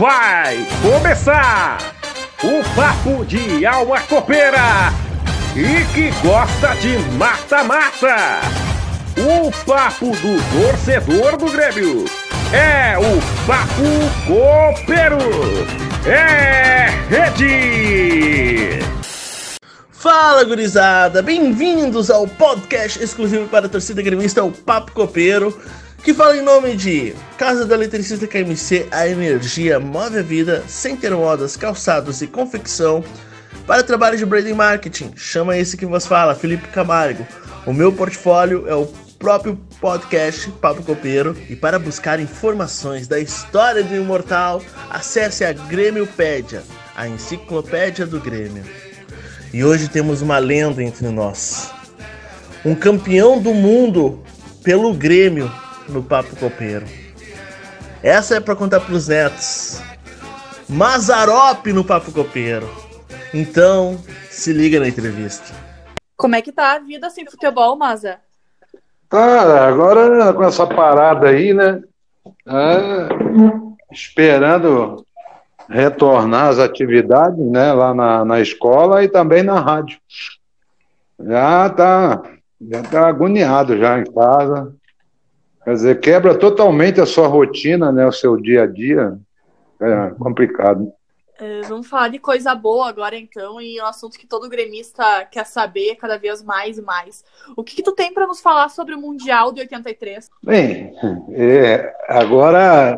Vai começar o papo de alma copeira e que gosta de mata-mata. O papo do torcedor do Grêmio é o papo copeiro. É rede. Fala gurizada, bem-vindos ao podcast exclusivo para a torcida gremista, o Papo Copeiro que fala em nome de Casa da Eletricista KMC, a energia move a vida, Center Modas, calçados e confecção. Para trabalho de branding marketing, chama esse que vos fala, Felipe Camargo. O meu portfólio é o próprio podcast Papo Copeiro e para buscar informações da história do Imortal, acesse a Grêmiopédia, a enciclopédia do Grêmio. E hoje temos uma lenda entre nós. Um campeão do mundo pelo Grêmio no Papo Copeiro. Essa é para contar pros netos. Mazarop no Papo Copeiro. Então, se liga na entrevista. Como é que tá a vida sem futebol, Maza? Tá, agora com essa parada aí, né? É, esperando retornar às atividades, né? Lá na, na escola e também na rádio. Já tá, já tá agoniado já em casa. Quer dizer, quebra totalmente a sua rotina, né, o seu dia a dia. É complicado. É, vamos falar de coisa boa agora, então, e um assunto que todo gremista quer saber cada vez mais e mais. O que, que tu tem para nos falar sobre o Mundial de 83? Bem, é, agora,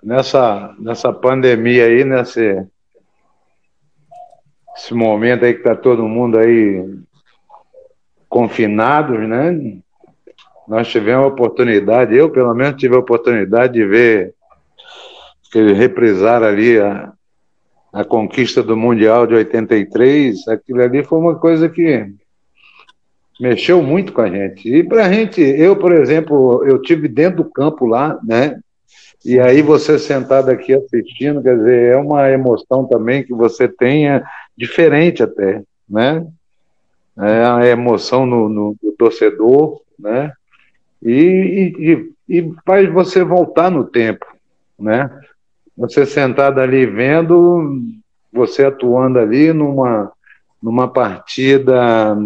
nessa, nessa pandemia aí, nesse esse momento aí que está todo mundo aí confinados, né? Nós tivemos a oportunidade, eu pelo menos tive a oportunidade de ver que eles reprisaram ali a, a conquista do Mundial de 83, aquilo ali foi uma coisa que mexeu muito com a gente. E para a gente, eu, por exemplo, eu tive dentro do campo lá, né? E aí você sentado aqui assistindo, quer dizer, é uma emoção também que você tenha diferente até, né? É a emoção no, no, no torcedor, né? E, e, e faz você voltar no tempo, né? Você sentado ali vendo, você atuando ali numa, numa partida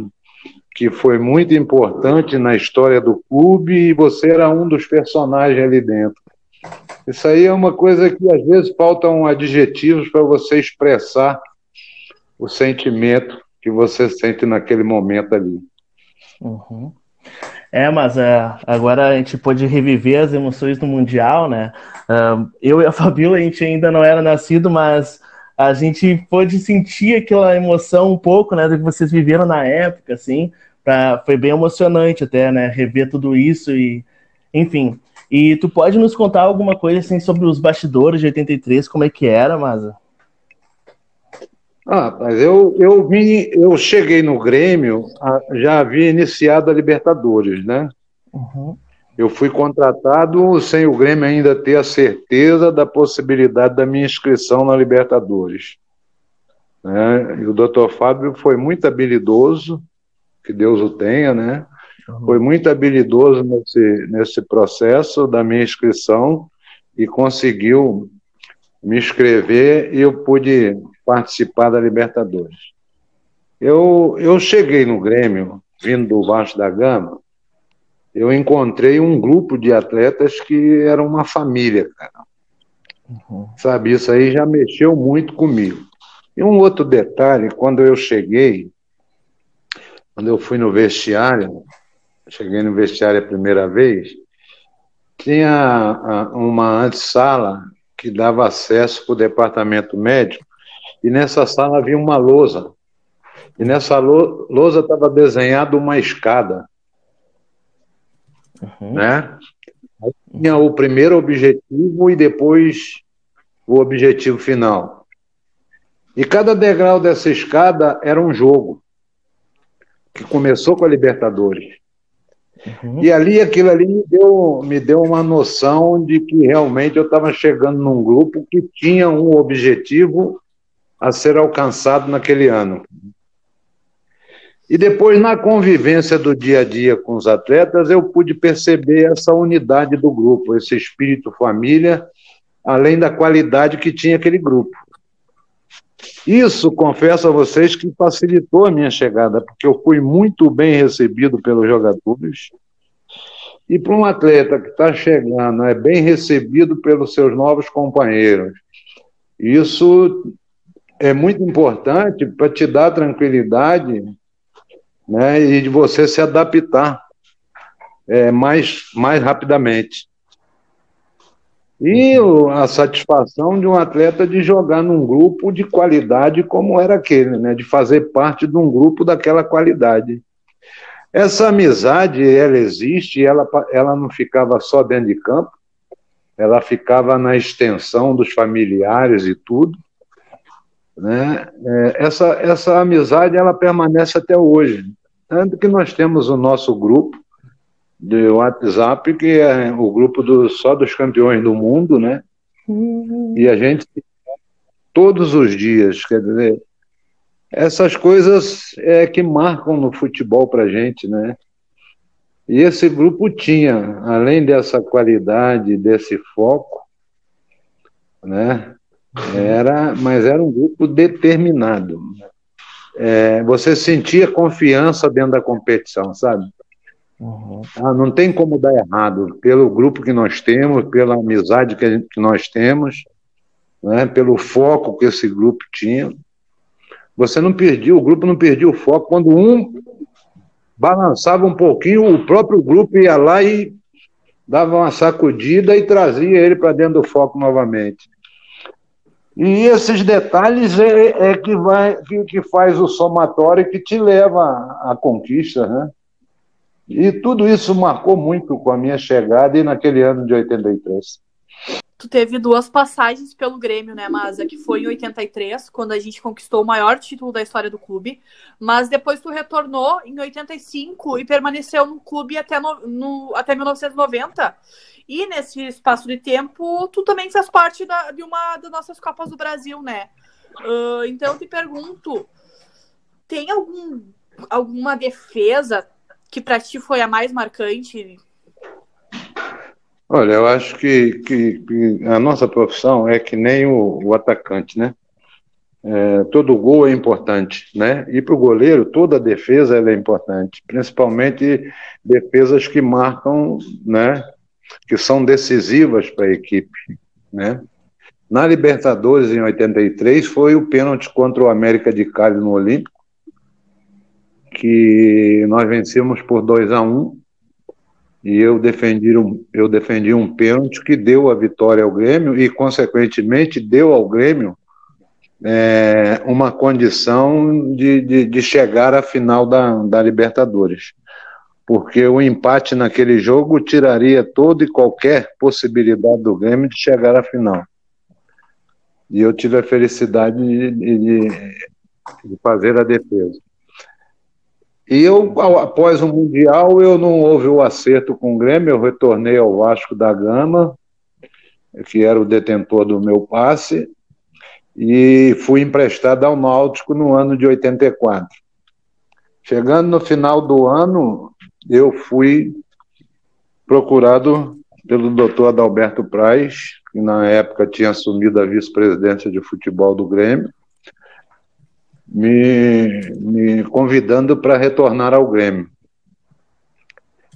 que foi muito importante na história do clube e você era um dos personagens ali dentro. Isso aí é uma coisa que às vezes faltam adjetivos para você expressar o sentimento que você sente naquele momento ali. Uhum. É, mas uh, agora a gente pôde reviver as emoções do Mundial, né? Uh, eu e a Fabíola, a gente ainda não era nascido, mas a gente pôde sentir aquela emoção um pouco, né, do que vocês viveram na época, assim. Pra, foi bem emocionante até, né, rever tudo isso e, enfim. E tu pode nos contar alguma coisa, assim, sobre os bastidores de 83, como é que era, Maza? Ah, mas eu, eu vim, eu cheguei no Grêmio, já havia iniciado a Libertadores, né? Uhum. Eu fui contratado sem o Grêmio ainda ter a certeza da possibilidade da minha inscrição na Libertadores. Né? E o doutor Fábio foi muito habilidoso, que Deus o tenha, né? Uhum. Foi muito habilidoso nesse, nesse processo da minha inscrição e conseguiu me inscrever e eu pude participar da Libertadores. Eu, eu cheguei no Grêmio, vindo do Vasco da Gama, eu encontrei um grupo de atletas que eram uma família, cara. Uhum. Sabe, isso aí já mexeu muito comigo. E um outro detalhe, quando eu cheguei, quando eu fui no vestiário, cheguei no vestiário a primeira vez, tinha uma antessala que dava acesso para o departamento médico e nessa sala havia uma lousa. E nessa lousa estava desenhada uma escada. Uhum. Né? tinha o primeiro objetivo e depois o objetivo final. E cada degrau dessa escada era um jogo que começou com a Libertadores. Uhum. E ali, aquilo ali me deu, me deu uma noção de que realmente eu estava chegando num grupo que tinha um objetivo a ser alcançado naquele ano. E depois, na convivência do dia a dia com os atletas, eu pude perceber essa unidade do grupo, esse espírito família além da qualidade que tinha aquele grupo. Isso, confesso a vocês, que facilitou a minha chegada, porque eu fui muito bem recebido pelos jogadores. E para um atleta que está chegando, é bem recebido pelos seus novos companheiros. Isso é muito importante para te dar tranquilidade né, e de você se adaptar é, mais, mais rapidamente. E a satisfação de um atleta de jogar num grupo de qualidade como era aquele, né? de fazer parte de um grupo daquela qualidade. Essa amizade, ela existe, ela, ela não ficava só dentro de campo, ela ficava na extensão dos familiares e tudo. Né? É, essa, essa amizade, ela permanece até hoje. Tanto que nós temos o nosso grupo, de WhatsApp, que é o grupo do, só dos campeões do mundo, né? Uhum. E a gente todos os dias, quer dizer, essas coisas é que marcam no futebol para gente, né? E esse grupo tinha, além dessa qualidade, desse foco, né? Era, mas era um grupo determinado. É, você sentia confiança dentro da competição, sabe? Uhum. Ah, não tem como dar errado, pelo grupo que nós temos, pela amizade que, gente, que nós temos, né, pelo foco que esse grupo tinha. Você não perdia, o grupo não perdia o foco. Quando um balançava um pouquinho, o próprio grupo ia lá e dava uma sacudida e trazia ele para dentro do foco novamente. E esses detalhes é, é que, vai, que, que, faz o somatório que te leva à conquista, né? E tudo isso marcou muito com a minha chegada e naquele ano de 83. Tu teve duas passagens pelo Grêmio, né, Masa? Que foi em 83, quando a gente conquistou o maior título da história do clube. Mas depois tu retornou em 85 e permaneceu no clube até, no, no, até 1990. E nesse espaço de tempo, tu também fez parte da, de uma das nossas Copas do Brasil, né? Uh, então eu te pergunto: tem algum, alguma defesa que para ti foi a mais marcante? Olha, eu acho que, que, que a nossa profissão é que nem o, o atacante, né? É, todo gol é importante, né? E para o goleiro, toda defesa é importante, principalmente defesas que marcam, né? Que são decisivas para a equipe, né? Na Libertadores, em 83, foi o pênalti contra o América de Cali no Olímpico, que nós vencemos por 2 a 1 um, e eu defendi, um, eu defendi um pênalti que deu a vitória ao Grêmio e, consequentemente, deu ao Grêmio é, uma condição de, de, de, chegar à final da, da Libertadores. Porque o empate naquele jogo tiraria toda e qualquer possibilidade do Grêmio de chegar à final. E eu tive a felicidade de, de, de fazer a defesa. E eu, após o Mundial, eu não houve o acerto com o Grêmio, eu retornei ao Vasco da Gama, que era o detentor do meu passe, e fui emprestado ao Náutico no ano de 84. Chegando no final do ano, eu fui procurado pelo doutor Adalberto Praz, que na época tinha assumido a vice-presidência de futebol do Grêmio, me, me convidando para retornar ao Grêmio.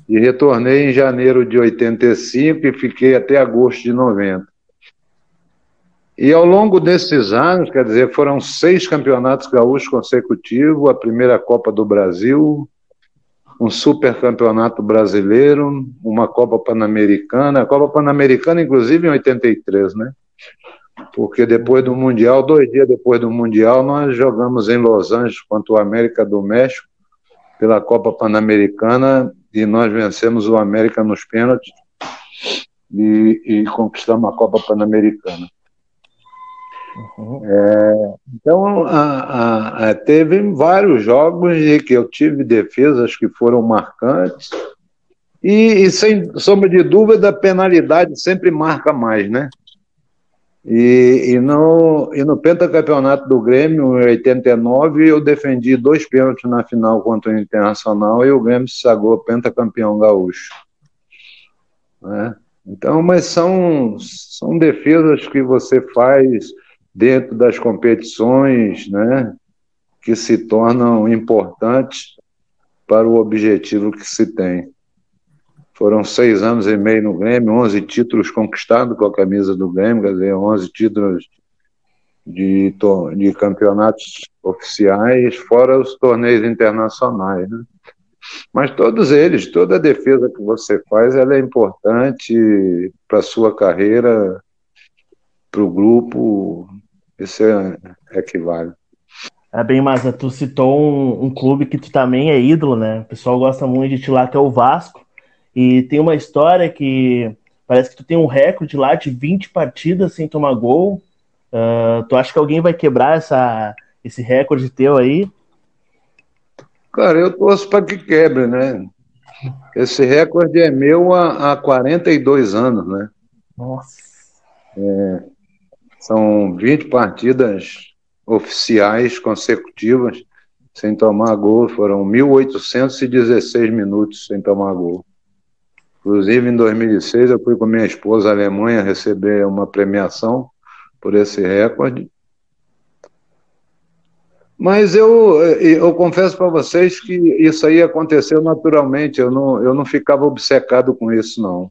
E retornei em janeiro de 85 e fiquei até agosto de 90. E ao longo desses anos, quer dizer, foram seis campeonatos gaúchos consecutivos, a primeira Copa do Brasil, um super campeonato brasileiro, uma Copa Pan-Americana, a Copa Pan-Americana, inclusive, em 83, né? Porque depois do Mundial, dois dias depois do Mundial, nós jogamos em Los Angeles contra o América do México pela Copa Pan-Americana e nós vencemos o América nos pênaltis e, e conquistamos a Copa Pan-Americana. Uhum. É, então, a, a, a, teve vários jogos em que eu tive defesas que foram marcantes e, e sem sombra de dúvida, a penalidade sempre marca mais, né? E, e, no, e no pentacampeonato do Grêmio, em 89, eu defendi dois pênaltis na final contra o Internacional e o Grêmio se sagrou pentacampeão gaúcho. Né? Então, mas são, são defesas que você faz dentro das competições, né, que se tornam importantes para o objetivo que se tem. Foram seis anos e meio no Grêmio, 11 títulos conquistados com a camisa do Grêmio, quer dizer, 11 títulos de, de campeonatos oficiais, fora os torneios internacionais. Né? Mas todos eles, toda a defesa que você faz, ela é importante para a sua carreira, para o grupo, isso é, é que vale. É bem, mas tu citou um, um, clube que tu também é ídolo, né? O pessoal gosta muito de te lá, que é o Vasco. E tem uma história que parece que tu tem um recorde lá de 20 partidas sem tomar gol. Uh, tu acha que alguém vai quebrar essa, esse recorde teu aí? Cara, eu torço para que quebre, né? Esse recorde é meu há, há 42 anos, né? Nossa. É, são 20 partidas oficiais consecutivas sem tomar gol. Foram 1.816 minutos sem tomar gol. Inclusive, em 2006, eu fui com minha esposa à Alemanha receber uma premiação por esse recorde. Mas eu, eu confesso para vocês que isso aí aconteceu naturalmente, eu não, eu não ficava obcecado com isso, não.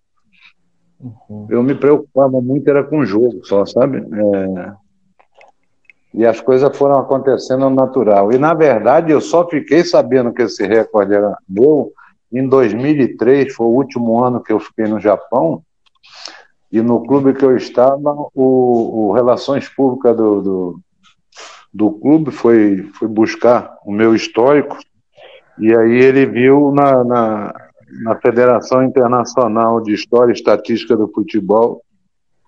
Uhum. Eu me preocupava muito, era com o jogo só, sabe? É... E as coisas foram acontecendo natural. E, na verdade, eu só fiquei sabendo que esse recorde era meu em 2003, foi o último ano que eu fiquei no Japão, e no clube que eu estava, o, o Relações Públicas do, do, do, clube foi, foi buscar o meu histórico, e aí ele viu na, na, na Federação Internacional de História e Estatística do Futebol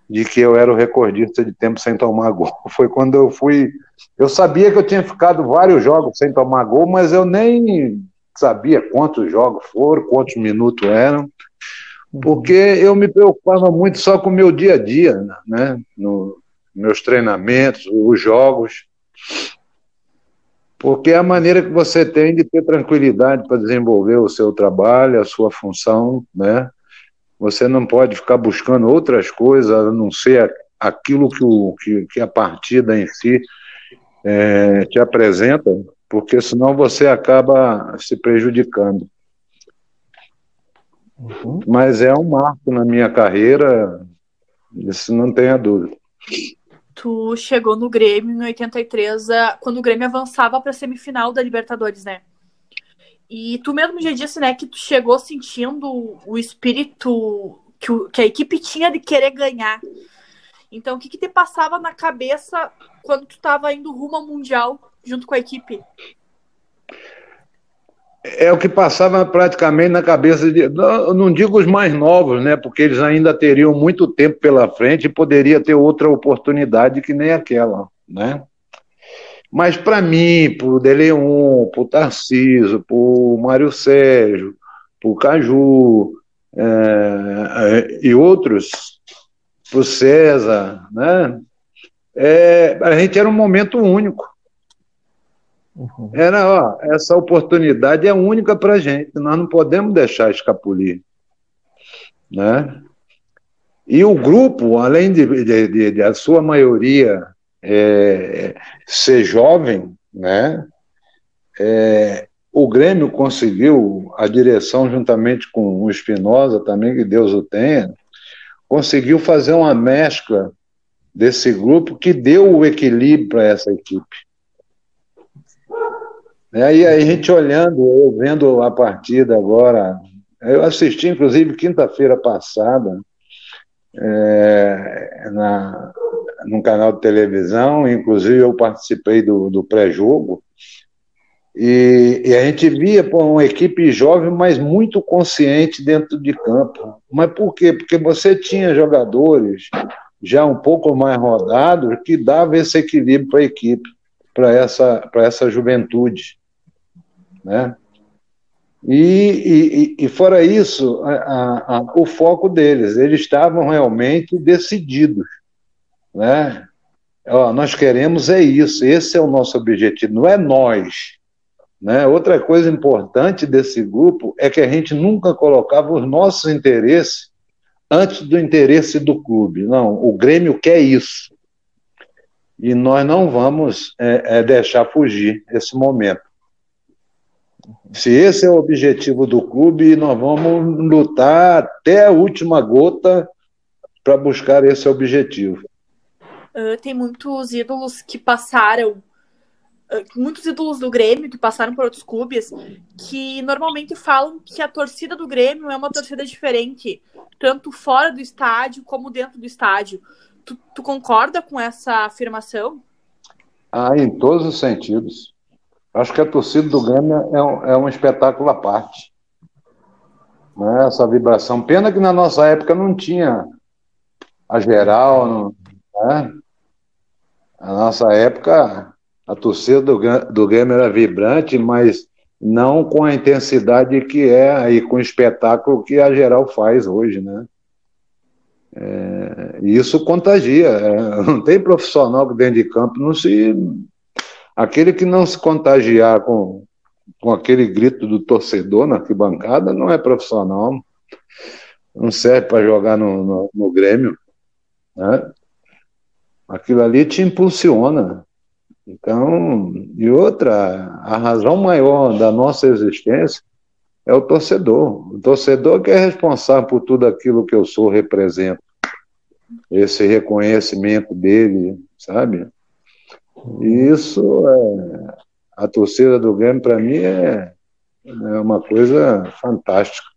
de que eu era o recordista de tempo sem tomar gol. Foi quando eu fui. Eu sabia que eu tinha ficado vários jogos sem tomar gol, mas eu nem sabia quantos jogos foram, quantos minutos eram porque eu me preocupava muito só com o meu dia a dia, né? No, meus treinamentos, os jogos, porque é a maneira que você tem de ter tranquilidade para desenvolver o seu trabalho, a sua função, né? Você não pode ficar buscando outras coisas a não ser aquilo que, o, que, que a partida em si é, te apresenta, porque senão você acaba se prejudicando. Uhum. Mas é um marco na minha carreira, isso não tenha dúvida. Tu chegou no Grêmio em 83, quando o Grêmio avançava para a semifinal da Libertadores, né? E tu mesmo já disse, né, que tu chegou sentindo o espírito que, o, que a equipe tinha de querer ganhar. Então, o que, que te passava na cabeça quando tu estava indo rumo ao Mundial junto com a equipe? é o que passava praticamente na cabeça de. Não, não digo os mais novos, né? Porque eles ainda teriam muito tempo pela frente e poderia ter outra oportunidade que nem aquela, né? Mas para mim, para o Deleon, para o Tarciso, para o Mário Sérgio, para o Caju é, e outros, para o César, né? É, a gente era um momento único. Uhum. Era, ó, essa oportunidade é única para a gente, nós não podemos deixar escapulir. Né? E o grupo, além de, de, de, de a sua maioria é, ser jovem, né? É, o Grêmio conseguiu, a direção, juntamente com o Espinosa também, que Deus o tenha, conseguiu fazer uma mescla desse grupo que deu o equilíbrio para essa equipe. É, e aí a gente olhando, eu vendo a partida agora, eu assisti inclusive quinta-feira passada é, na, num canal de televisão, inclusive eu participei do, do pré-jogo, e, e, a gente via pô, uma equipe jovem, mas muito consciente dentro de campo. Mas por quê? Porque você tinha jogadores já um pouco mais rodados que dava esse equilíbrio para a equipe, para essa, essa juventude né? E, e, e fora isso, a, a, o foco deles, eles estavam realmente decididos, né? Ó, nós queremos é isso, esse é o nosso objetivo, não é nós. Né? Outra coisa importante desse grupo é que a gente nunca colocava os nossos interesses antes do interesse do clube. Não, o Grêmio quer isso. E nós não vamos é, é, deixar fugir esse momento. Se esse é o objetivo do clube, nós vamos lutar até a última gota para buscar esse objetivo. Uh, tem muitos ídolos que passaram, uh, muitos ídolos do Grêmio que passaram por outros clubes, que normalmente falam que a torcida do Grêmio é uma torcida diferente, tanto fora do estádio como dentro do estádio. Tu, tu concorda com essa afirmação? Ah, em todos os sentidos. Acho que a torcida do Grêmio é um, é um espetáculo à parte. Né? Essa vibração. Pena que na nossa época não tinha a geral. Não, né? Na nossa época, a torcida do, do Grêmio era vibrante, mas não com a intensidade que é e com o espetáculo que a geral faz hoje, né? É, isso contagia. É, não tem profissional que dentro de campo não se Aquele que não se contagiar com, com aquele grito do torcedor na arquibancada não é profissional, não serve para jogar no, no, no Grêmio. Né? Aquilo ali te impulsiona. Então, e outra, a razão maior da nossa existência é o torcedor. O torcedor que é responsável por tudo aquilo que eu sou, represento. Esse reconhecimento dele, sabe? Isso, é, a torcida do Grêmio, para mim, é, é uma coisa fantástica.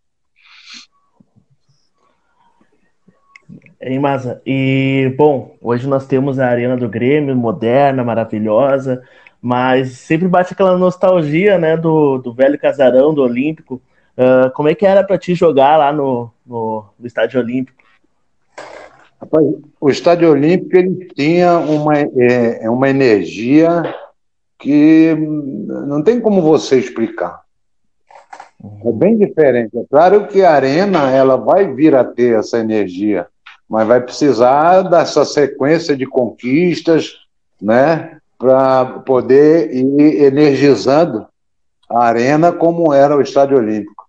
Hein? E, bom, hoje nós temos a Arena do Grêmio, moderna, maravilhosa, mas sempre bate aquela nostalgia, né, do, do velho casarão, do Olímpico. Uh, como é que era para ti jogar lá no, no, no Estádio Olímpico? Rapaz, o Estádio Olímpico ele tinha uma, é, é, uma energia que não tem como você explicar. É bem diferente. É claro que a arena ela vai vir a ter essa energia, mas vai precisar dessa sequência de conquistas, né, para poder ir energizando a arena como era o Estádio Olímpico.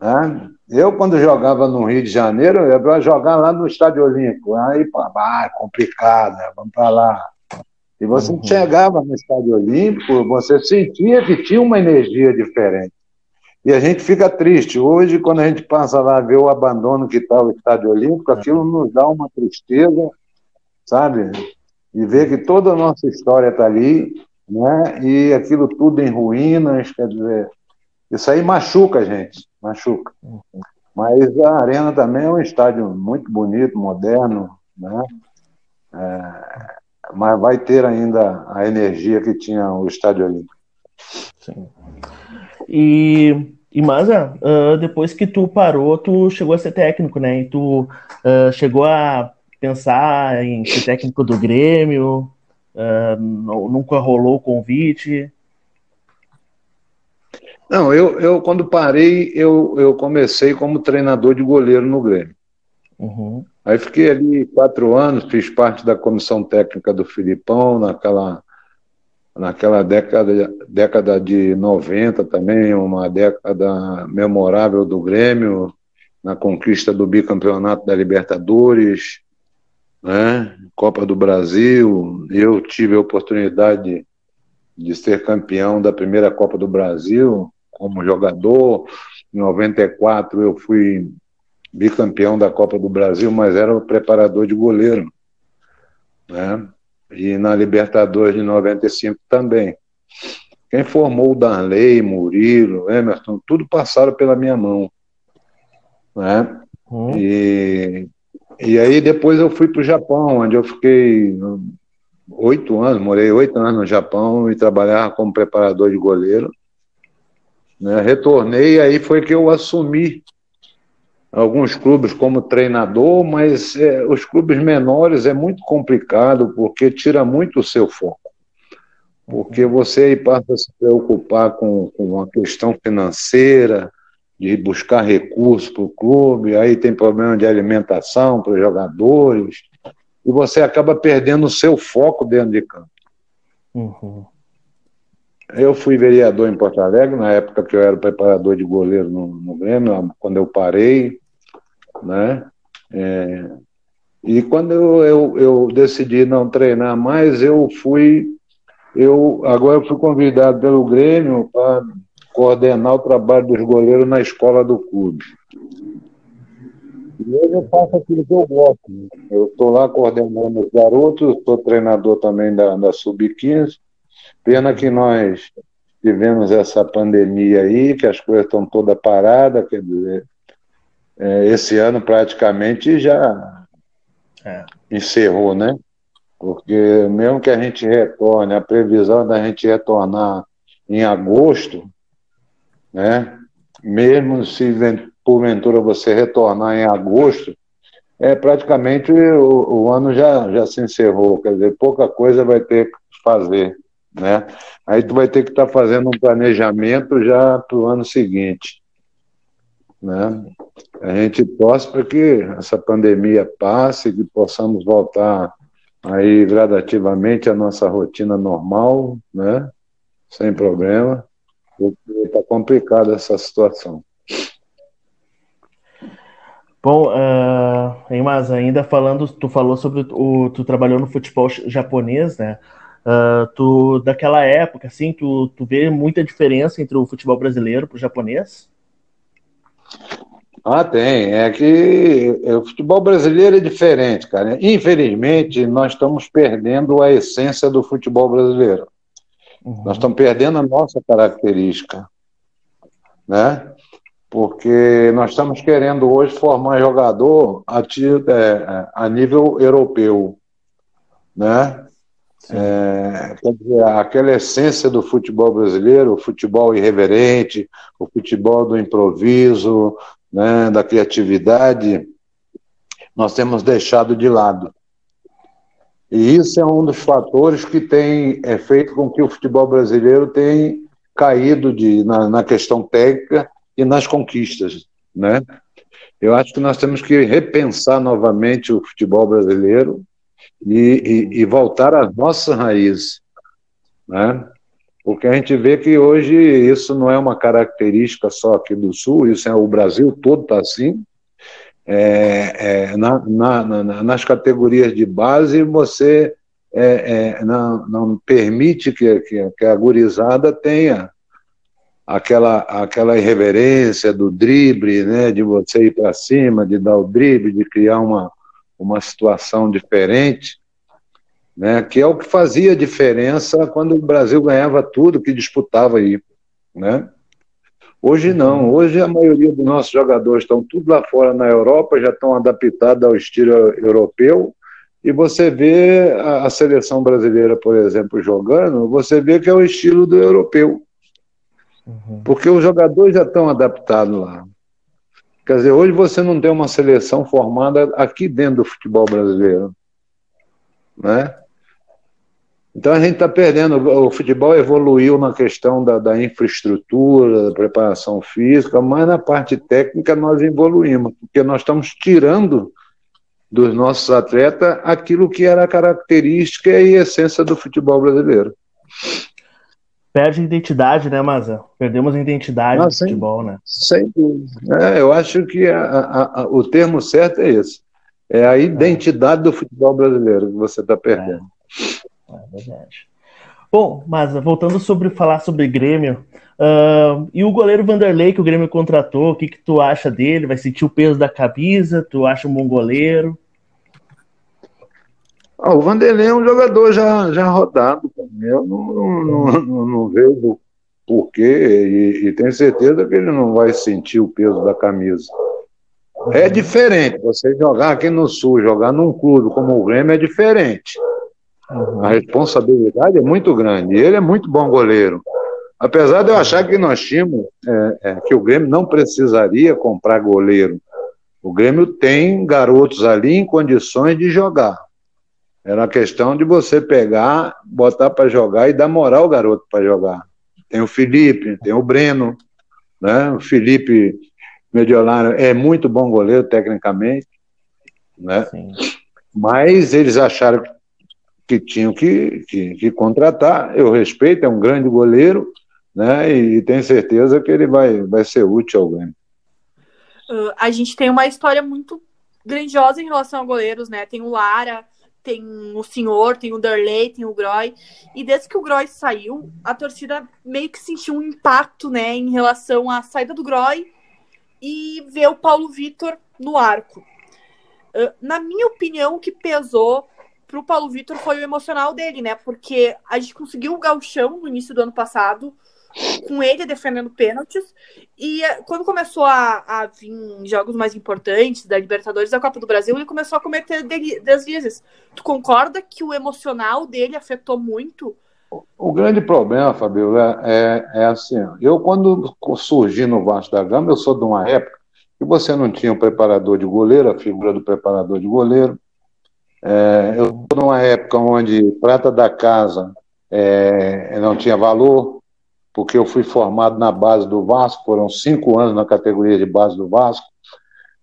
Né? Eu, quando jogava no Rio de Janeiro, eu ia jogar lá no Estádio Olímpico. Aí, pá, complicado, né? vamos para lá. E você uhum. chegava no Estádio Olímpico, você sentia que tinha uma energia diferente. E a gente fica triste. Hoje, quando a gente passa lá ver o abandono que está o Estádio Olímpico, aquilo nos dá uma tristeza, sabe? E ver que toda a nossa história está ali, né? E aquilo tudo em ruínas, quer dizer, isso aí machuca a gente, machuca. Mas a Arena também é um estádio muito bonito, moderno, né? É, mas vai ter ainda a energia que tinha o Estádio Olímpico. Sim. E, e Maza, uh, depois que tu parou, tu chegou a ser técnico, né? E tu uh, chegou a pensar em ser técnico do Grêmio, uh, nunca rolou o convite. Não, eu, eu quando parei, eu, eu comecei como treinador de goleiro no Grêmio. Uhum. Aí fiquei ali quatro anos, fiz parte da comissão técnica do Filipão, naquela, naquela década, década de 90 também, uma década memorável do Grêmio, na conquista do bicampeonato da Libertadores, né? Copa do Brasil. Eu tive a oportunidade de ser campeão da primeira Copa do Brasil, como jogador. Em 94 eu fui bicampeão da Copa do Brasil, mas era o preparador de goleiro. Né? E na Libertadores de 95 também. Quem formou o Darley, Murilo, Emerson, tudo passaram pela minha mão. Né? Hum. E, e aí depois eu fui para o Japão, onde eu fiquei oito anos, morei oito anos no Japão e trabalhava como preparador de goleiro. Né? Retornei, aí foi que eu assumi alguns clubes como treinador, mas é, os clubes menores é muito complicado porque tira muito o seu foco. Porque você aí passa a se preocupar com, com a questão financeira, de buscar recursos para o clube, aí tem problema de alimentação para os jogadores, e você acaba perdendo o seu foco dentro de campo. Uhum. Eu fui vereador em Porto Alegre, na época que eu era preparador de goleiro no, no Grêmio, quando eu parei, né? É, e quando eu, eu, eu, decidi não treinar mais, eu fui, eu agora eu fui convidado pelo Grêmio para coordenar o trabalho dos goleiros na escola do clube. E hoje eu faço aquilo que eu gosto. Né? Eu estou lá coordenando os garotos, sou treinador também da, da Sub-15. Pena que nós tivemos essa pandemia aí, que as coisas estão todas paradas, quer dizer, é, esse ano praticamente já é. encerrou, né? Porque mesmo que a gente retorne, a previsão da gente retornar em agosto, né? Mesmo se porventura você retornar em agosto, é praticamente o, o ano já, já se encerrou, quer dizer, pouca coisa vai ter que fazer, né? Aí tu vai ter que estar tá fazendo um planejamento já para o ano seguinte. Né? A gente torce para que essa pandemia passe, que possamos voltar aí gradativamente à nossa rotina normal, né? sem problema, porque está complicada essa situação. Bom, uh, mas ainda falando, tu falou sobre o, tu trabalhou no futebol japonês, né? Uh, tu daquela época, assim, tu, tu vê muita diferença entre o futebol brasileiro para o japonês? Ah, tem. É que o futebol brasileiro é diferente, cara. Infelizmente, nós estamos perdendo a essência do futebol brasileiro. Uhum. Nós estamos perdendo a nossa característica, né? Porque nós estamos querendo hoje formar jogador a, é, a nível europeu, né? É, dizer, aquela essência do futebol brasileiro, o futebol irreverente, o futebol do improviso, né, da criatividade, nós temos deixado de lado. E isso é um dos fatores que tem é, feito com que o futebol brasileiro tenha caído de, na, na questão técnica e nas conquistas. Né? Eu acho que nós temos que repensar novamente o futebol brasileiro e, e, e voltar às nossas raízes. Né? Porque a gente vê que hoje isso não é uma característica só aqui do Sul, isso é o Brasil todo está assim. É, é, na, na, na, nas categorias de base, você é, é não, não, permite que, que, que, a gurizada tenha aquela, aquela irreverência do drible, né, de você ir para cima, de dar o drible, de criar uma, uma situação diferente né, que é o que fazia diferença quando o Brasil ganhava tudo que disputava aí. Né? Hoje não, hoje a maioria dos nossos jogadores estão tudo lá fora na Europa, já estão adaptados ao estilo europeu, e você vê a, a seleção brasileira, por exemplo, jogando, você vê que é o estilo do europeu. Uhum. Porque os jogadores já estão adaptados lá. Quer dizer, hoje você não tem uma seleção formada aqui dentro do futebol brasileiro. Né? Então a gente está perdendo. O futebol evoluiu na questão da, da, infraestrutura, da preparação física, mas na parte técnica nós evoluímos, porque nós estamos tirando dos nossos atletas aquilo que era a característica e essência do futebol brasileiro. Perde a identidade, né, Maza? Perdemos a identidade ah, do sem, futebol, né? Sem dúvida. É, eu acho que a, a, a, o termo certo é esse. É a identidade é. do futebol brasileiro que você está perdendo. É. É verdade. Bom, mas voltando sobre falar sobre Grêmio, uh, e o goleiro Vanderlei que o Grêmio contratou, o que, que tu acha dele? Vai sentir o peso da camisa? Tu acha um bom goleiro? Ah, o Vanderlei é um jogador já, já rodado. Eu não, não, não, não vejo porquê e, e tenho certeza que ele não vai sentir o peso da camisa. É diferente, você jogar aqui no Sul, jogar num clube como o Grêmio é diferente. Uhum. A responsabilidade é muito grande. E ele é muito bom goleiro. Apesar de eu achar que nós tínhamos, é, é, que o Grêmio não precisaria comprar goleiro. O Grêmio tem garotos ali em condições de jogar. Era uma questão de você pegar, botar para jogar e dar moral ao garoto para jogar. Tem o Felipe, tem o Breno, né? O Felipe Mediolano é muito bom goleiro tecnicamente, né? Sim. Mas eles acharam que tinham que, que, que, contratar. Eu respeito, é um grande goleiro, né? E tenho certeza que ele vai, vai ser útil ao Grêmio. Uh, a gente tem uma história muito grandiosa em relação a goleiros, né? Tem o Lara, tem o Senhor, tem o Darley, tem o Groy. E desde que o Groy saiu, a torcida meio que sentiu um impacto, né, em relação à saída do Groy e ver o Paulo Vitor no arco. Uh, na minha opinião, o que pesou pro Paulo Vitor foi o emocional dele, né? Porque a gente conseguiu o galchão no início do ano passado, com ele defendendo pênaltis. E eh, quando começou a, a vir jogos mais importantes da Libertadores da Copa do Brasil, ele começou a cometer deslizes. Tu concorda que o emocional dele afetou muito? O grande problema, Fabio, é, é, é assim: eu, quando surgi no Vasco da Gama, eu sou de uma época que você não tinha um preparador de goleiro, a figura do preparador de goleiro. É, eu de uma época onde prata da casa é, não tinha valor, porque eu fui formado na base do Vasco, foram cinco anos na categoria de base do Vasco,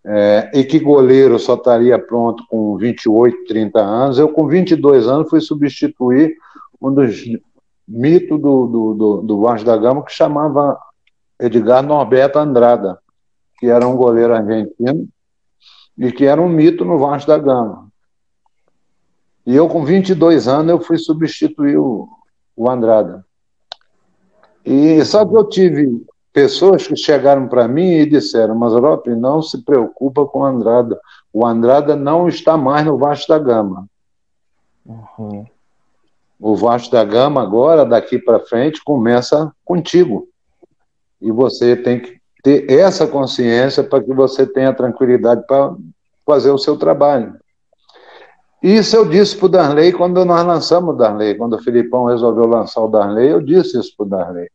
é, e que goleiro só estaria pronto com 28, 30 anos. Eu, com 22 anos, fui substituir um dos mitos do, do, do, do Vasco da Gama, que chamava Edgar Norberto Andrada, que era um goleiro argentino e que era um mito no Vasco da Gama. E eu, com 22 anos, eu fui substituir o, o Andrada. E só que eu tive pessoas que chegaram para mim e disseram, mas Rop, não se preocupa com o Andrada. O Andrada não está mais no Vasco da Gama. Uhum. O Vasco da Gama agora, daqui para frente, começa contigo. E você tem que ter essa consciência para que você tenha tranquilidade para fazer o seu trabalho. Isso eu disse para o Darley quando nós lançamos o Darley. Quando o Filipão resolveu lançar o Darley, eu disse isso para o Darley.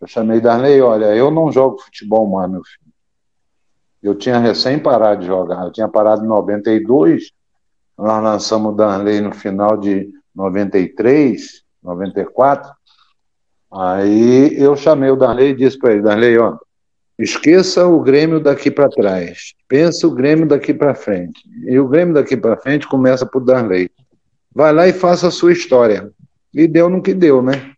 Eu chamei Darley, olha, eu não jogo futebol mais, meu filho. Eu tinha recém parado de jogar. Eu tinha parado em 92. Nós lançamos o Darley no final de 93, 94. Aí eu chamei o Darley e disse para ele, Darley, ó, Esqueça o Grêmio daqui para trás. Pensa o Grêmio daqui para frente. E o Grêmio daqui para frente começa por Darley. Vai lá e faça a sua história. E deu no que deu, né?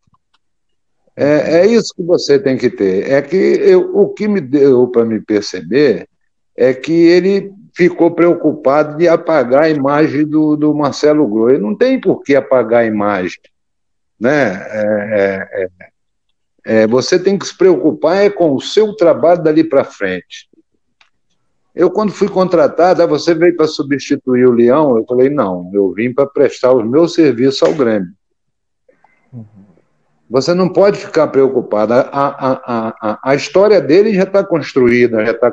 É, é isso que você tem que ter. É que eu, o que me deu para me perceber é que ele ficou preocupado de apagar a imagem do, do Marcelo Groi. Não tem por que apagar a imagem. Né? É, é, é você tem que se preocupar é com o seu trabalho dali para frente. Eu, quando fui contratado, ah, você veio para substituir o Leão? Eu falei, não, eu vim para prestar os meus serviços ao Grêmio. Você não pode ficar preocupado. A, a, a, a história dele já está construída, já está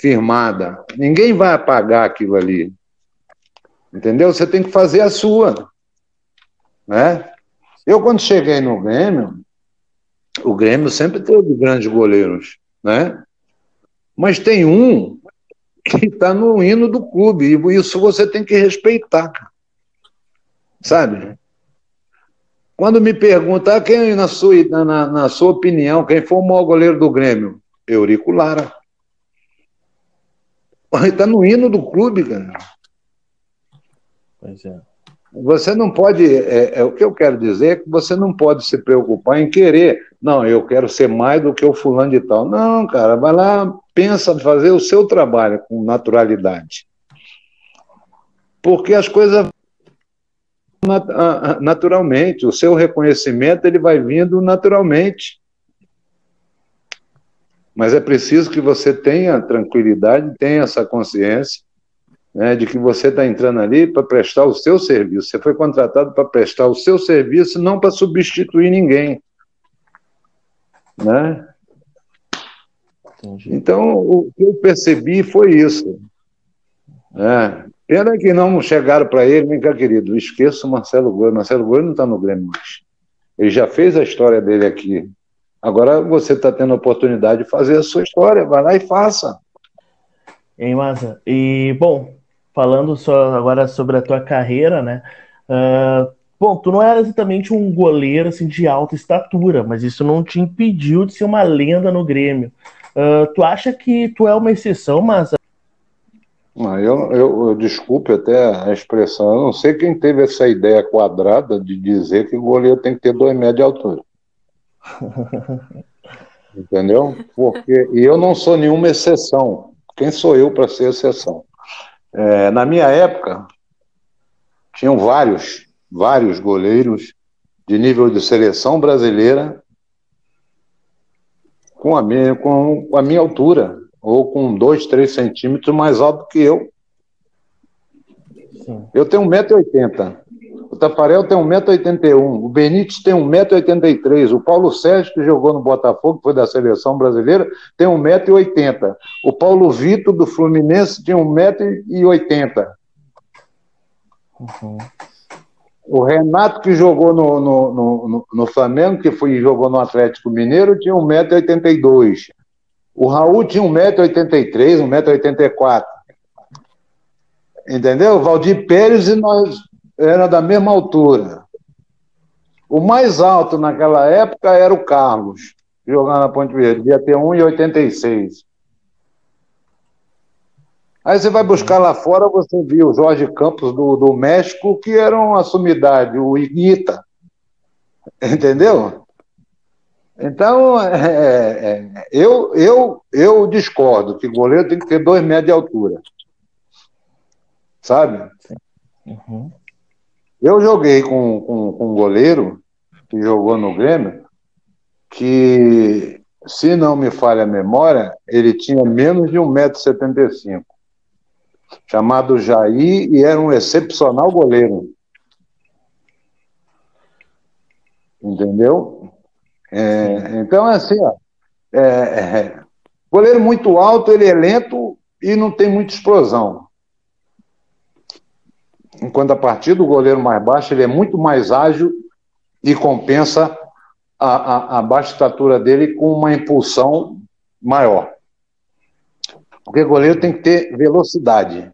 firmada. Ninguém vai apagar aquilo ali. Entendeu? Você tem que fazer a sua. Né? Eu, quando cheguei no Grêmio, o Grêmio sempre teve grandes goleiros, né? Mas tem um que está no hino do clube, e isso você tem que respeitar. Sabe? Quando me perguntam, ah, quem, na sua, na, na sua opinião, quem foi o maior goleiro do Grêmio? Eurico Lara. Está no hino do clube, cara. Pois é. Você não pode, é, é, o que eu quero dizer é que você não pode se preocupar em querer, não, eu quero ser mais do que o fulano de tal. Não, cara, vai lá, pensa fazer o seu trabalho com naturalidade. Porque as coisas naturalmente, o seu reconhecimento ele vai vindo naturalmente. Mas é preciso que você tenha tranquilidade, tenha essa consciência né, de que você está entrando ali para prestar o seu serviço. Você foi contratado para prestar o seu serviço, não para substituir ninguém. Né? Então, o que eu percebi foi isso. É. Pena que não chegaram para ele, vem cá, querido, esqueça o Marcelo Gomes. Marcelo Gomes não está no Grêmio mais. Ele já fez a história dele aqui. Agora você está tendo a oportunidade de fazer a sua história. Vai lá e faça. Hein, Massa? E, bom, falando só agora sobre a tua carreira, né? Uh, bom, tu não era exatamente um goleiro assim de alta estatura, mas isso não te impediu de ser uma lenda no Grêmio. Uh, tu acha que tu é uma exceção, mas não, eu, eu, eu, desculpe até a expressão, eu não sei quem teve essa ideia quadrada de dizer que o goleiro tem que ter dois metros de altura. Entendeu? Porque, e eu não sou nenhuma exceção. Quem sou eu para ser exceção? É, na minha época, tinham vários, vários goleiros de nível de seleção brasileira com a minha, com a minha altura, ou com dois, três centímetros mais alto que eu. Sim. Eu tenho 1,80m. Tafarel tem 1,81m. O Benítez tem 1,83m. O Paulo Sérgio, que jogou no Botafogo, que foi da seleção brasileira, tem 1,80m. O Paulo Vitor, do Fluminense, tinha 1,80m. Uhum. O Renato, que jogou no, no, no, no, Flamengo, que foi, jogou no Atlético Mineiro, tinha 1,82m. O Raul tinha 1,83m, 1,84m. Entendeu? Valdir Pérez e nós era da mesma altura. O mais alto naquela época era o Carlos, jogando na Ponte Verde, devia ter 1,86. Aí você vai buscar lá fora, você viu o Jorge Campos do, do México, que era uma sumidade, o Iguita. Entendeu? Então, é, é, é, eu, eu, eu discordo que goleiro tem que ter dois metros de altura. Sabe? Uhum. Eu joguei com, com, com um goleiro que jogou no Grêmio, que, se não me falha a memória, ele tinha menos de 1,75m chamado Jair, e era um excepcional goleiro. Entendeu? É, então, é assim, ó, é, é, goleiro muito alto, ele é lento e não tem muita explosão. Enquanto a partir do goleiro mais baixo, ele é muito mais ágil e compensa a, a, a baixa estatura dele com uma impulsão maior. Porque goleiro tem que ter velocidade.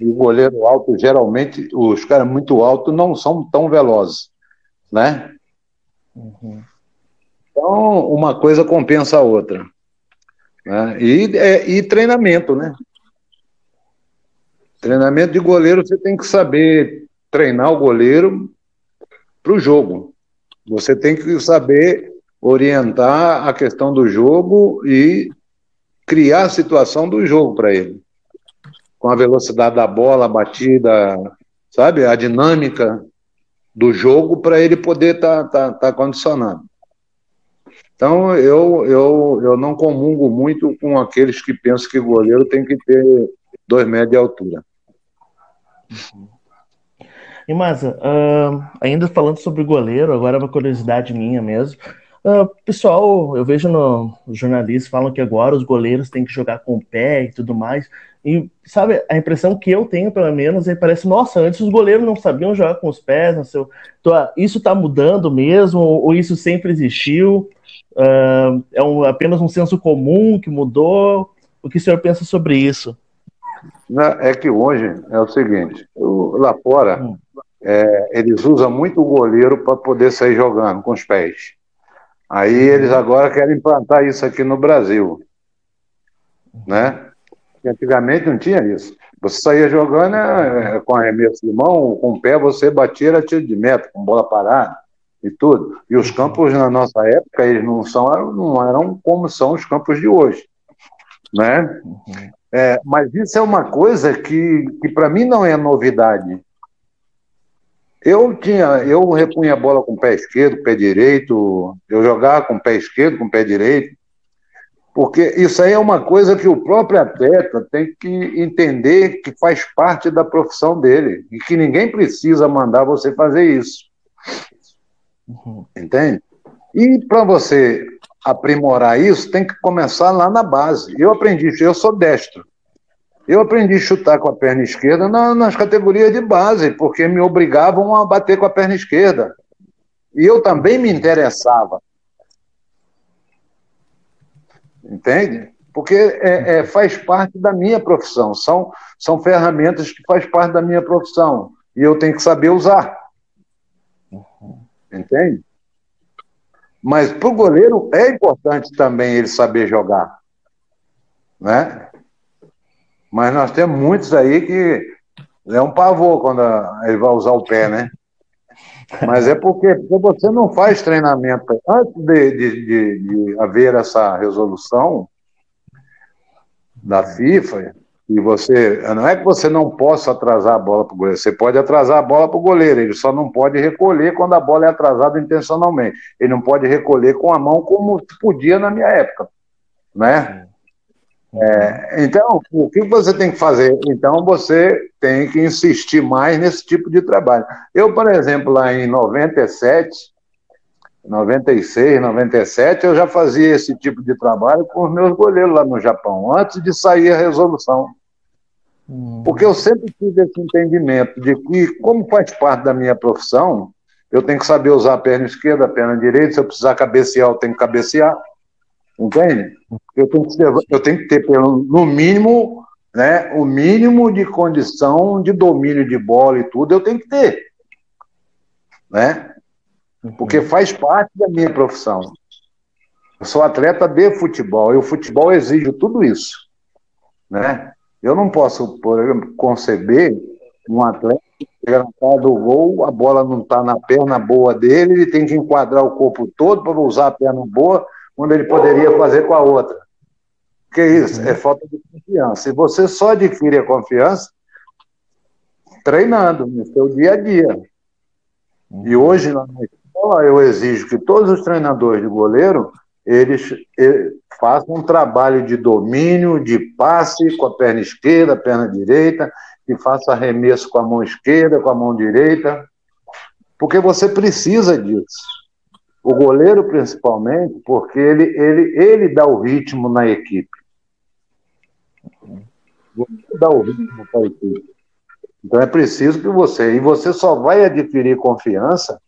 E o goleiro alto, geralmente, os caras muito altos não são tão velozes, né? Uhum. Então, uma coisa compensa a outra. Né? E, é, e treinamento, né? Treinamento de goleiro, você tem que saber treinar o goleiro para o jogo. Você tem que saber orientar a questão do jogo e criar a situação do jogo para ele. Com a velocidade da bola, a batida, sabe? A dinâmica do jogo para ele poder estar tá, tá, tá condicionado. Então, eu, eu, eu não comungo muito com aqueles que pensam que goleiro tem que ter dois metros de altura. E Maza, uh, ainda falando sobre goleiro, agora é uma curiosidade minha mesmo. Uh, pessoal, eu vejo no, os jornalistas falam que agora os goleiros têm que jogar com o pé e tudo mais. E sabe, a impressão que eu tenho, pelo menos, é parece, nossa, antes os goleiros não sabiam jogar com os pés, não sei, então, isso está mudando mesmo, ou isso sempre existiu? Uh, é um, apenas um senso comum que mudou? O que o senhor pensa sobre isso? É que hoje é o seguinte, lá fora hum. é, eles usam muito o goleiro para poder sair jogando com os pés. Aí eles agora querem implantar isso aqui no Brasil, né? Antigamente não tinha isso. Você saía jogando é, com arremesso de mão, com o pé você batia, era tiro de meta, com bola parada e tudo. E os campos na nossa época, eles não, são, não eram como são os campos de hoje, né? É, mas isso é uma coisa que, que para mim não é novidade. Eu tinha, eu repunha a bola com o pé esquerdo, pé direito, eu jogava com o pé esquerdo, com o pé direito, porque isso aí é uma coisa que o próprio atleta tem que entender que faz parte da profissão dele e que ninguém precisa mandar você fazer isso. Uhum. Entende? E para você aprimorar isso, tem que começar lá na base. Eu aprendi, eu sou destro. Eu aprendi a chutar com a perna esquerda na, nas categorias de base, porque me obrigavam a bater com a perna esquerda. E eu também me interessava. Entende? Porque é, é, faz parte da minha profissão. São, são ferramentas que faz parte da minha profissão. E eu tenho que saber usar. Entende? Mas para o goleiro é importante também ele saber jogar. Né? Mas nós temos muitos aí que é um pavor quando ele vai usar o pé, né? Mas é porque, porque você não faz treinamento. Antes de, de, de, de haver essa resolução da FIFA, E você, não é que você não possa atrasar a bola para o goleiro, você pode atrasar a bola para o goleiro, ele só não pode recolher quando a bola é atrasada intencionalmente. Ele não pode recolher com a mão como podia na minha época, né? É, então, o que você tem que fazer? Então, você tem que insistir mais nesse tipo de trabalho. Eu, por exemplo, lá em 97, 96, 97, eu já fazia esse tipo de trabalho com os meus goleiros lá no Japão, antes de sair a resolução. Hum. Porque eu sempre tive esse entendimento de que, como faz parte da minha profissão, eu tenho que saber usar a perna esquerda, a perna direita, se eu precisar cabecear, eu tenho que cabecear. Entende? Eu tenho que ter, eu tenho que ter pelo, no mínimo, né, o mínimo de condição de domínio de bola e tudo, eu tenho que ter. Né? Porque uhum. faz parte da minha profissão. Eu sou atleta de futebol e o futebol exige tudo isso. Né? Eu não posso, por exemplo, conceber um atleta que chega na cara do gol, a bola não está na perna boa dele, ele tem que enquadrar o corpo todo para usar a perna boa quando ele poderia fazer com a outra. Que isso? É falta de confiança. E você só adquire a confiança treinando no seu dia a dia. E hoje, na escola, eu exijo que todos os treinadores de goleiro eles, façam um trabalho de domínio, de passe com a perna esquerda, perna direita, que faça arremesso com a mão esquerda, com a mão direita, porque você precisa disso. O goleiro, principalmente, porque ele, ele, ele dá o ritmo na equipe. Você dá o ritmo para a equipe. Então é preciso que você. E você só vai adquirir confiança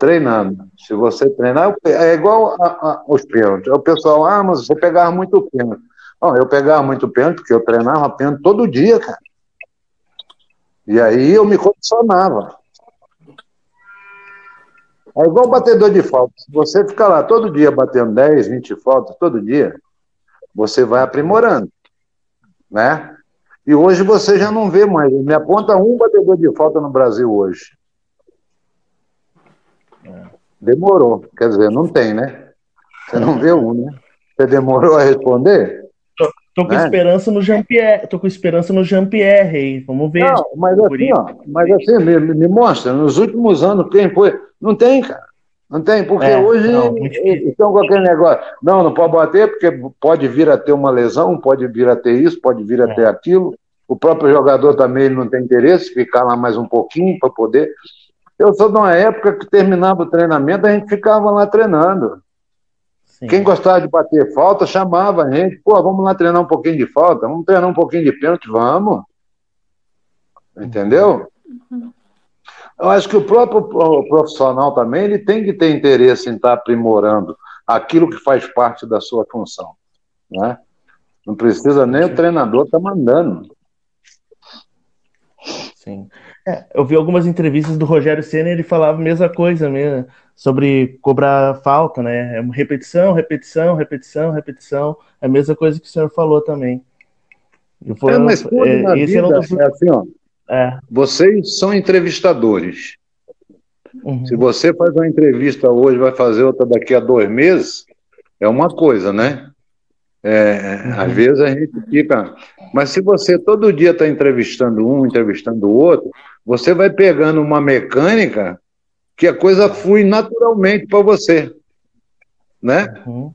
treinando. Se você treinar, é igual a, a, os pênaltis. O pessoal, ah, mas você pegava muito pênalti. Não, eu pegava muito pênalti, porque eu treinava pênalti todo dia, cara. E aí eu me condicionava. É igual batedor de falta. Se você ficar lá todo dia batendo 10, 20 faltas, todo dia, você vai aprimorando. Né? E hoje você já não vê mais. Me aponta um batedor de falta no Brasil hoje. Demorou. Quer dizer, não tem, né? Você não vê um, né? Você demorou a responder? Tô, tô com né? esperança no Jean-Pierre. Tô com esperança no Jean-Pierre aí. Vamos ver. Não, mas assim, ó, mas assim, me, me mostra, nos últimos anos, quem foi. Não tem, cara. Não tem, porque é, hoje não, estão com aquele negócio. Não, não pode bater, porque pode vir a ter uma lesão, pode vir a ter isso, pode vir a é. ter aquilo. O próprio jogador também não tem interesse, ficar lá mais um pouquinho para poder. Eu sou de uma época que terminava o treinamento, a gente ficava lá treinando. Sim. Quem gostava de bater falta chamava a gente, pô, vamos lá treinar um pouquinho de falta, vamos treinar um pouquinho de pênalti, vamos. Entendeu? Uhum. Eu acho que o próprio profissional também ele tem que ter interesse em estar aprimorando aquilo que faz parte da sua função. Né? Não precisa nem o treinador estar tá mandando. Sim. É, eu vi algumas entrevistas do Rogério Senna e ele falava a mesma coisa mesmo, sobre cobrar falta, né? É repetição, repetição, repetição, repetição. É a mesma coisa que o senhor falou também. Foi, é, mas tudo é, na vida é assim, ó. É. Vocês são entrevistadores. Uhum. Se você faz uma entrevista hoje, vai fazer outra daqui a dois meses, é uma coisa, né? É, uhum. Às vezes a gente fica. Mas se você todo dia está entrevistando um, entrevistando o outro, você vai pegando uma mecânica que a coisa flui naturalmente para você. Né? Uhum.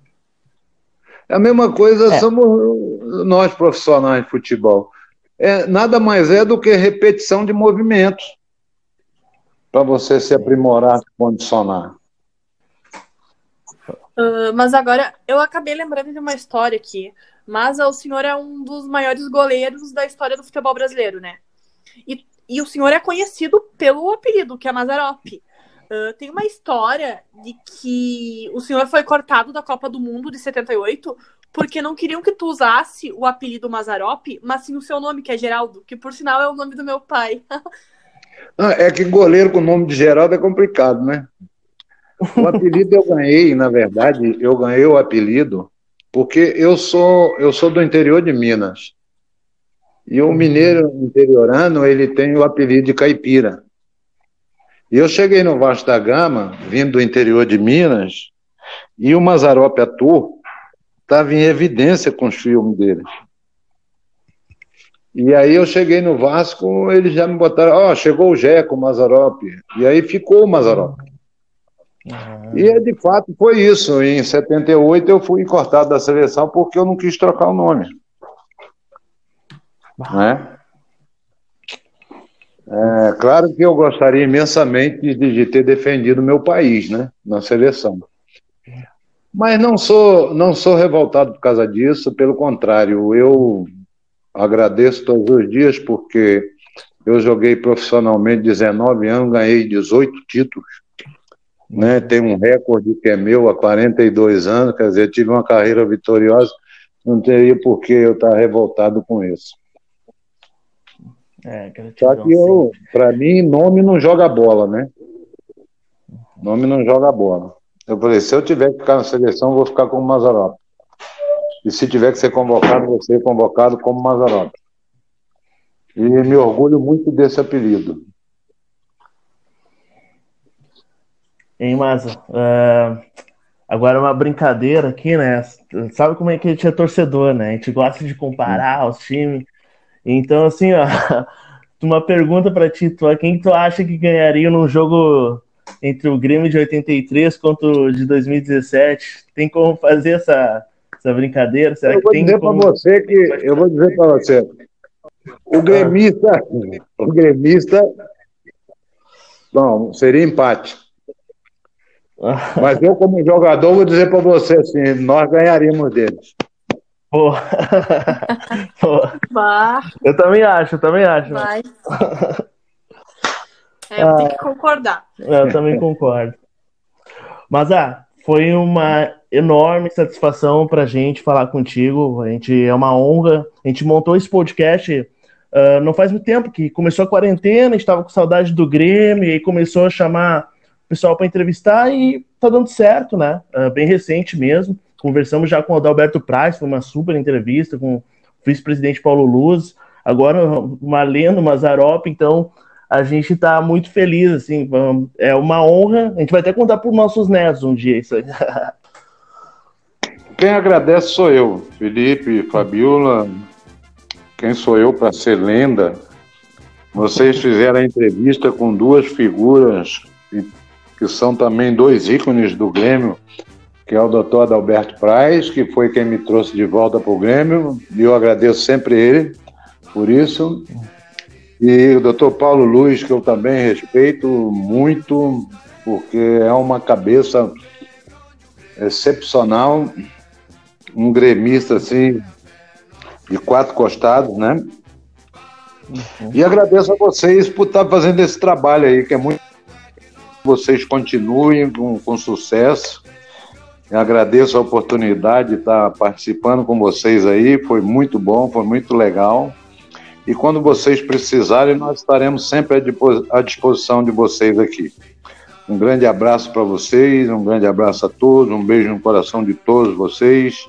É a mesma coisa é. somos nós profissionais de futebol. É, nada mais é do que repetição de movimentos para você se aprimorar, se condicionar. Uh, mas agora, eu acabei lembrando de uma história aqui. Mas o senhor é um dos maiores goleiros da história do futebol brasileiro, né? E, e o senhor é conhecido pelo apelido, que é Mazarop. Uh, tem uma história de que o senhor foi cortado da Copa do Mundo de 78 porque não queriam que tu usasse o apelido Mazarop, mas sim o seu nome, que é Geraldo, que por sinal é o nome do meu pai. ah, é que goleiro com o nome de Geraldo é complicado, né? O apelido eu ganhei, na verdade, eu ganhei o apelido porque eu sou eu sou do interior de Minas. E o mineiro interiorano, ele tem o apelido de caipira. E eu cheguei no Vasco da Gama, vindo do interior de Minas, e o Mazarop Ator estava em evidência com os filmes dele. E aí eu cheguei no Vasco, eles já me botaram, ó, oh, chegou o Jeco, o Mazarop. E aí ficou o Mazarop. Uhum. E de fato foi isso. Em 78 eu fui cortado da seleção porque eu não quis trocar o nome. Uhum. Né? É, claro que eu gostaria imensamente de, de ter defendido meu país, né, na seleção. Mas não sou, não sou revoltado por causa disso, pelo contrário, eu Agradeço todos os dias porque eu joguei profissionalmente 19 anos, ganhei 18 títulos. Né? Tem um recorde que é meu há 42 anos, quer dizer, tive uma carreira vitoriosa, não teria por que eu estar revoltado com isso. É, Só que eu, para mim, nome não joga bola, né? Nome não joga bola. Eu falei, se eu tiver que ficar na seleção, eu vou ficar como Mazarop. E se tiver que ser convocado, vou ser convocado como Mazarop. E me orgulho muito desse apelido. Hein, Maza? Uh, agora uma brincadeira aqui, né? Sabe como é que a gente é torcedor, né? A gente gosta de comparar os times. Então, assim, ó, uma pergunta para ti, tu, quem tu acha que ganharia num jogo entre o Grêmio de 83 contra o de 2017? Tem como fazer essa essa brincadeira? Será eu que tem dizer como... você que eu vou dizer para você. O gremista, o gremista, não, seria empate. Mas eu, como jogador, vou dizer para você assim: nós ganharíamos deles. Pô. Pô. Eu também acho, eu também acho. Vai. É, eu tenho que concordar. Eu também concordo. Mas, ah, foi uma enorme satisfação para a gente falar contigo. A gente é uma honra. A gente montou esse podcast uh, não faz muito tempo que começou a quarentena, a gente estava com saudade do Grêmio e começou a chamar pessoal para entrevistar e tá dando certo, né? Uh, bem recente mesmo. Conversamos já com o Adalberto Praz, foi uma super entrevista com o vice-presidente Paulo Luz. Agora, uma lenda, Mazarop, então a gente está muito feliz, assim, é uma honra. A gente vai até contar para os nossos netos um dia isso aí. Quem agradece sou eu, Felipe, Fabiola. Quem sou eu para ser lenda? Vocês fizeram a entrevista com duas figuras que são também dois ícones do Grêmio, que é o doutor Adalberto Praz, que foi quem me trouxe de volta para o Grêmio, e eu agradeço sempre ele por isso. E o doutor Paulo Luiz, que eu também respeito muito, porque é uma cabeça excepcional, um gremista assim, de quatro costados, né? Uhum. E agradeço a vocês por estar fazendo esse trabalho aí, que é muito. Vocês continuem com, com sucesso. Eu agradeço a oportunidade de estar participando com vocês aí, foi muito bom, foi muito legal. E quando vocês precisarem, nós estaremos sempre à disposição de vocês aqui. Um grande abraço para vocês, um grande abraço a todos, um beijo no coração de todos vocês,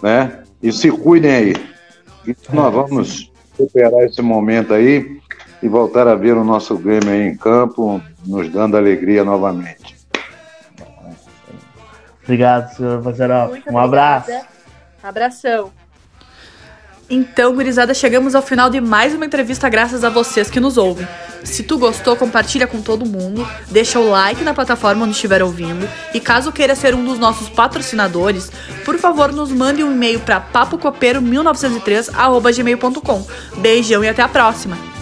né? E se cuidem aí. E nós vamos superar esse momento aí e voltar a ver o nosso Grêmio aí em campo, nos dando alegria novamente. Obrigado, senhor Vazarov. Um abraço. Abração. Então, gurizada, chegamos ao final de mais uma entrevista graças a vocês que nos ouvem. Se tu gostou, compartilha com todo mundo, deixa o like na plataforma onde estiver ouvindo e caso queira ser um dos nossos patrocinadores, por favor, nos mande um e-mail para papocopeiro1903@gmail.com. Beijão e até a próxima.